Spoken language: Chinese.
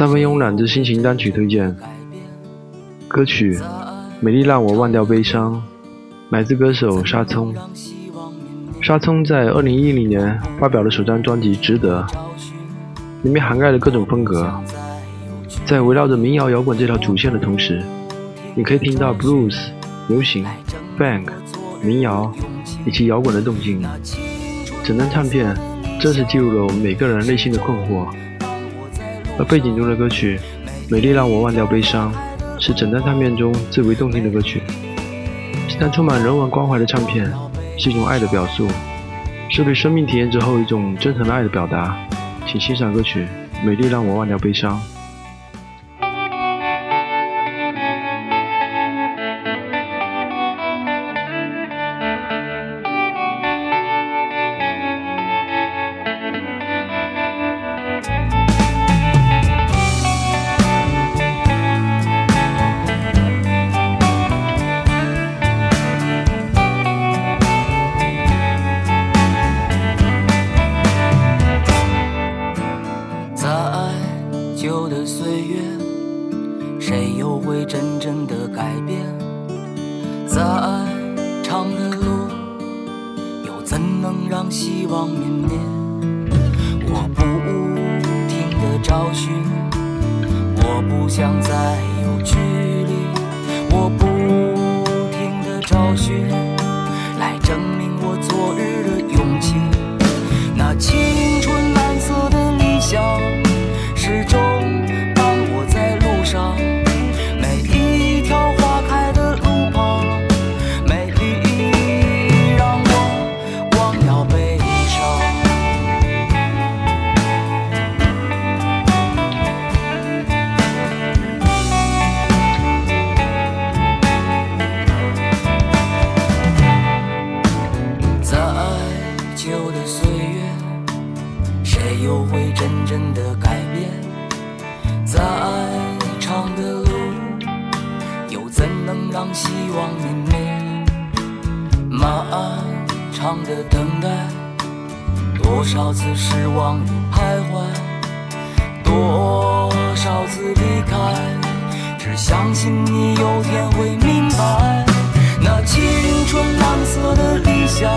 三分慵懒之心情单曲推荐，歌曲《美丽让我忘掉悲伤》，来自歌手沙葱。沙葱在二零一零年发表了首张专辑《值得》，里面涵盖了各种风格，在围绕着民谣摇滚这条主线的同时，你可以听到 blues、流行、funk、民谣以及摇滚的动静。整张唱片正是记录了我们每个人内心的困惑。而背景中的歌曲《美丽让我忘掉悲伤》是整张唱片中最为动听的歌曲。这张充满人文关怀的唱片是一种爱的表述，是对生命体验之后一种真诚的爱的表达。请欣赏歌曲《美丽让我忘掉悲伤》。谁又会真正的改变？再长的路，又怎能让希望泯灭？我不停的找寻，我不想再有距离。又会真正的改变？再长的路，又怎能让希望泯灭？漫长的等待，多少次失望与徘徊，多少次离开，只相信你有天会明白。那青春蓝色的理想，